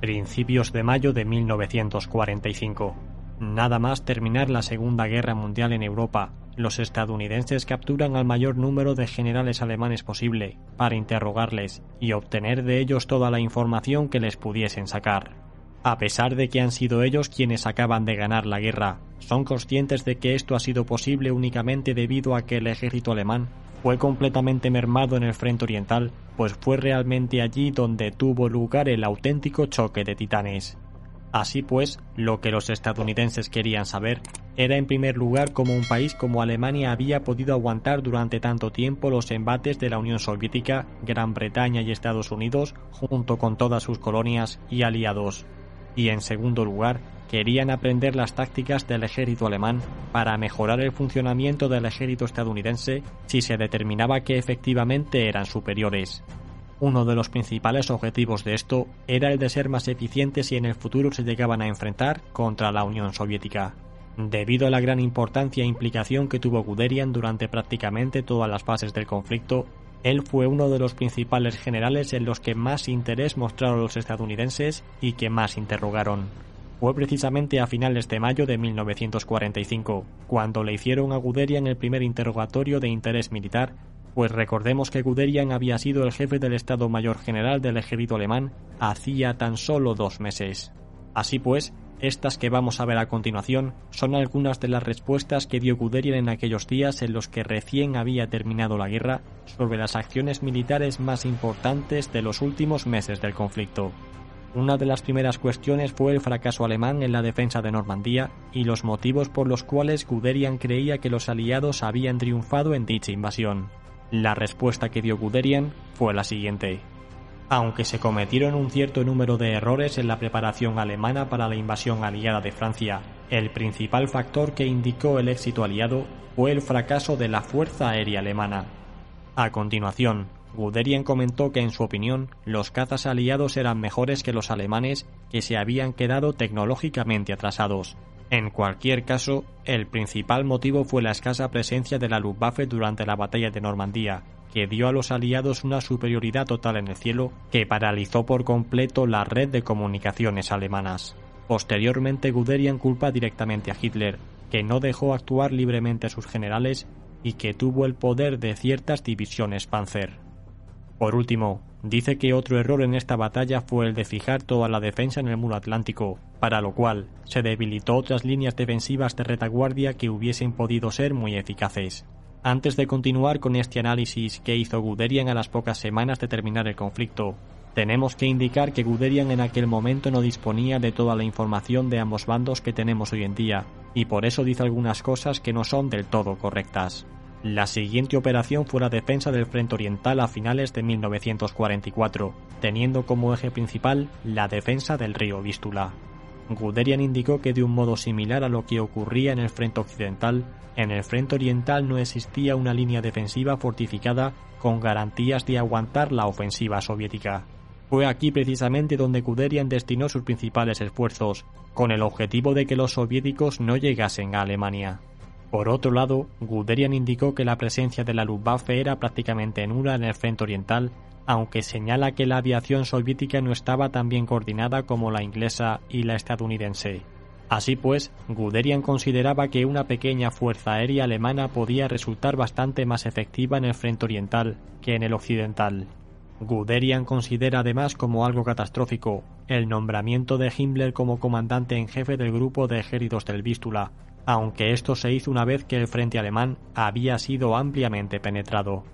Principios de mayo de 1945. Nada más terminar la Segunda Guerra Mundial en Europa, los estadounidenses capturan al mayor número de generales alemanes posible para interrogarles y obtener de ellos toda la información que les pudiesen sacar. A pesar de que han sido ellos quienes acaban de ganar la guerra, son conscientes de que esto ha sido posible únicamente debido a que el ejército alemán fue completamente mermado en el frente oriental, pues fue realmente allí donde tuvo lugar el auténtico choque de titanes. Así pues, lo que los estadounidenses querían saber era en primer lugar cómo un país como Alemania había podido aguantar durante tanto tiempo los embates de la Unión Soviética, Gran Bretaña y Estados Unidos, junto con todas sus colonias y aliados. Y en segundo lugar, querían aprender las tácticas del ejército alemán para mejorar el funcionamiento del ejército estadounidense si se determinaba que efectivamente eran superiores. Uno de los principales objetivos de esto era el de ser más eficientes si en el futuro se llegaban a enfrentar contra la Unión Soviética. Debido a la gran importancia e implicación que tuvo Guderian durante prácticamente todas las fases del conflicto, él fue uno de los principales generales en los que más interés mostraron los estadounidenses y que más interrogaron fue precisamente a finales de mayo de 1945, cuando le hicieron a Guderian el primer interrogatorio de interés militar, pues recordemos que Guderian había sido el jefe del Estado Mayor General del ejército alemán hacía tan solo dos meses. Así pues, estas que vamos a ver a continuación son algunas de las respuestas que dio Guderian en aquellos días en los que recién había terminado la guerra sobre las acciones militares más importantes de los últimos meses del conflicto. Una de las primeras cuestiones fue el fracaso alemán en la defensa de Normandía y los motivos por los cuales Guderian creía que los aliados habían triunfado en dicha invasión. La respuesta que dio Guderian fue la siguiente. Aunque se cometieron un cierto número de errores en la preparación alemana para la invasión aliada de Francia, el principal factor que indicó el éxito aliado fue el fracaso de la Fuerza Aérea Alemana. A continuación, Guderian comentó que en su opinión los cazas aliados eran mejores que los alemanes que se habían quedado tecnológicamente atrasados. En cualquier caso, el principal motivo fue la escasa presencia de la Luftwaffe durante la batalla de Normandía, que dio a los aliados una superioridad total en el cielo que paralizó por completo la red de comunicaciones alemanas. Posteriormente Guderian culpa directamente a Hitler, que no dejó actuar libremente a sus generales y que tuvo el poder de ciertas divisiones Panzer. Por último, dice que otro error en esta batalla fue el de fijar toda la defensa en el muro atlántico, para lo cual se debilitó otras líneas defensivas de retaguardia que hubiesen podido ser muy eficaces. Antes de continuar con este análisis que hizo Guderian a las pocas semanas de terminar el conflicto, tenemos que indicar que Guderian en aquel momento no disponía de toda la información de ambos bandos que tenemos hoy en día, y por eso dice algunas cosas que no son del todo correctas. La siguiente operación fue la defensa del Frente Oriental a finales de 1944, teniendo como eje principal la defensa del río Vístula. Guderian indicó que de un modo similar a lo que ocurría en el Frente Occidental, en el Frente Oriental no existía una línea defensiva fortificada con garantías de aguantar la ofensiva soviética. Fue aquí precisamente donde Guderian destinó sus principales esfuerzos, con el objetivo de que los soviéticos no llegasen a Alemania. Por otro lado, Guderian indicó que la presencia de la Luftwaffe era prácticamente nula en el frente oriental, aunque señala que la aviación soviética no estaba tan bien coordinada como la inglesa y la estadounidense. Así pues, Guderian consideraba que una pequeña fuerza aérea alemana podía resultar bastante más efectiva en el frente oriental que en el occidental. Guderian considera además como algo catastrófico el nombramiento de Himmler como comandante en jefe del grupo de ejércitos del Vístula, aunque esto se hizo una vez que el frente alemán había sido ampliamente penetrado.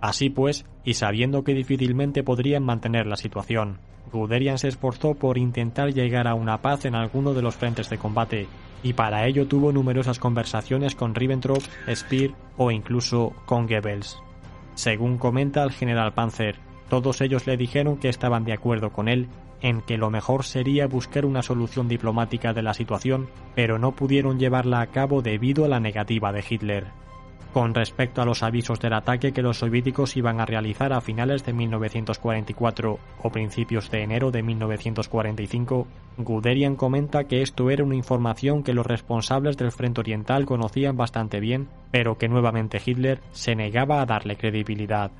Así pues, y sabiendo que difícilmente podrían mantener la situación, Guderian se esforzó por intentar llegar a una paz en alguno de los frentes de combate, y para ello tuvo numerosas conversaciones con Ribbentrop, Speer o incluso con Goebbels. Según comenta el general Panzer, Todos ellos le dijeron que estaban de acuerdo con él en que lo mejor sería buscar una solución diplomática de la situación, pero no pudieron llevarla a cabo debido a la negativa de Hitler. Con respecto a los avisos del ataque que los soviéticos iban a realizar a finales de 1944 o principios de enero de 1945, Guderian comenta que esto era una información que los responsables del Frente Oriental conocían bastante bien, pero que nuevamente Hitler se negaba a darle credibilidad.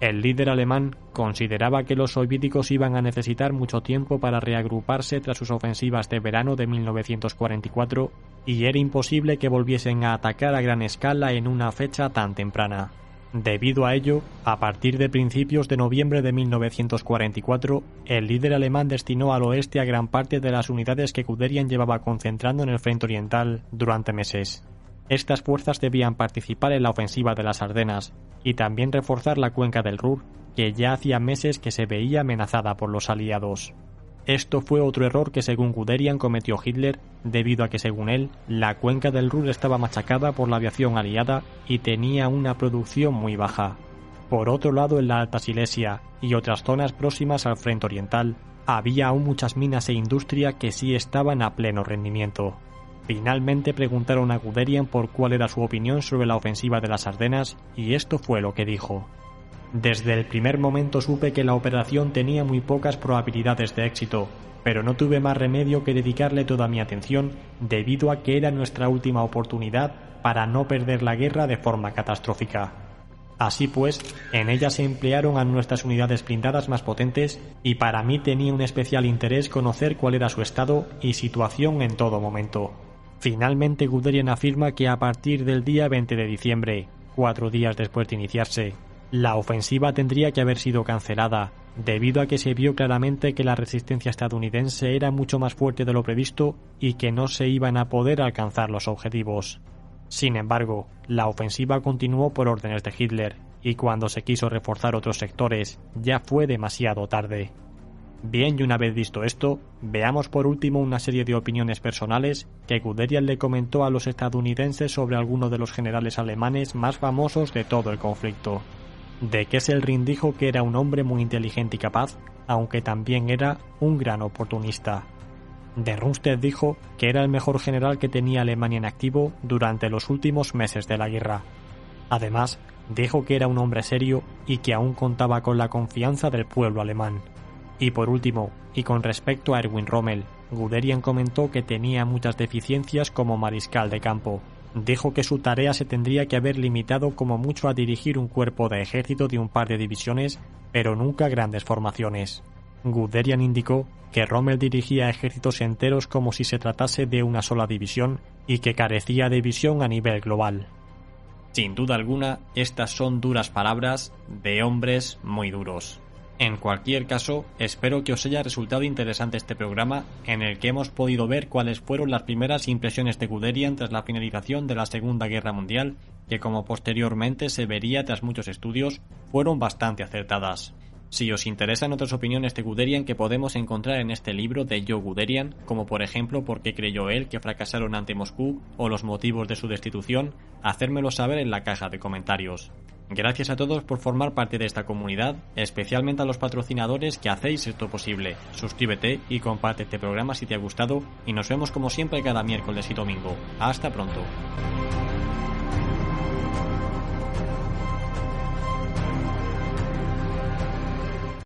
El líder alemán consideraba que los soviéticos iban a necesitar mucho tiempo para reagruparse tras sus ofensivas de verano de 1944 y era imposible que volviesen a atacar a gran escala en una fecha tan temprana. Debido a ello, a partir de principios de noviembre de 1944, el líder alemán destinó al oeste a gran parte de las unidades que Guderian llevaba concentrando en el frente oriental durante meses. Estas fuerzas debían participar en la ofensiva de las Ardenas y también reforzar la cuenca del Ruhr, que ya hacía meses que se veía amenazada por los aliados. Esto fue otro error que según Guderian cometió Hitler, debido a que según él, la cuenca del Ruhr estaba machacada por la aviación aliada y tenía una producción muy baja. Por otro lado, en la Alta Silesia y otras zonas próximas al frente oriental, había aún muchas minas e industria que sí estaban a pleno rendimiento. Finalmente preguntaron a Guderian por cuál era su opinión sobre la ofensiva de las Ardenas y esto fue lo que dijo. Desde el primer momento supe que la operación tenía muy pocas probabilidades de éxito, pero no tuve más remedio que dedicarle toda mi atención debido a que era nuestra última oportunidad para no perder la guerra de forma catastrófica. Así pues, en ella se emplearon a nuestras unidades blindadas más potentes y para mí tenía un especial interés conocer cuál era su estado y situación en todo momento. Finalmente Guderian afirma que a partir del día 20 de diciembre, cuatro días después de iniciarse, la ofensiva tendría que haber sido cancelada, debido a que se vio claramente que la resistencia estadounidense era mucho más fuerte de lo previsto y que no se iban a poder alcanzar los objetivos. Sin embargo, la ofensiva continuó por órdenes de Hitler, y cuando se quiso reforzar otros sectores, ya fue demasiado tarde. Bien, y una vez visto esto, veamos por último una serie de opiniones personales que Guderian le comentó a los estadounidenses sobre algunos de los generales alemanes más famosos de todo el conflicto. De Kesselring dijo que era un hombre muy inteligente y capaz, aunque también era un gran oportunista. De Rundstedt dijo que era el mejor general que tenía Alemania en activo durante los últimos meses de la guerra. Además, dijo que era un hombre serio y que aún contaba con la confianza del pueblo alemán. Y por último, y con respecto a Erwin Rommel, Guderian comentó que tenía muchas deficiencias como mariscal de campo. Dijo que su tarea se tendría que haber limitado como mucho a dirigir un cuerpo de ejército de un par de divisiones, pero nunca grandes formaciones. Guderian indicó que Rommel dirigía ejércitos enteros como si se tratase de una sola división y que carecía de visión a nivel global. Sin duda alguna, estas son duras palabras de hombres muy duros. En cualquier caso, espero que os haya resultado interesante este programa en el que hemos podido ver cuáles fueron las primeras impresiones de Guderian tras la finalización de la Segunda Guerra Mundial, que como posteriormente se vería tras muchos estudios, fueron bastante acertadas. Si os interesan otras opiniones de Guderian que podemos encontrar en este libro de Joe Guderian, como por ejemplo por qué creyó él que fracasaron ante Moscú o los motivos de su destitución, hacérmelo saber en la caja de comentarios. Gracias a todos por formar parte de esta comunidad, especialmente a los patrocinadores que hacéis esto posible. Suscríbete y comparte este programa si te ha gustado y nos vemos como siempre cada miércoles y domingo. Hasta pronto.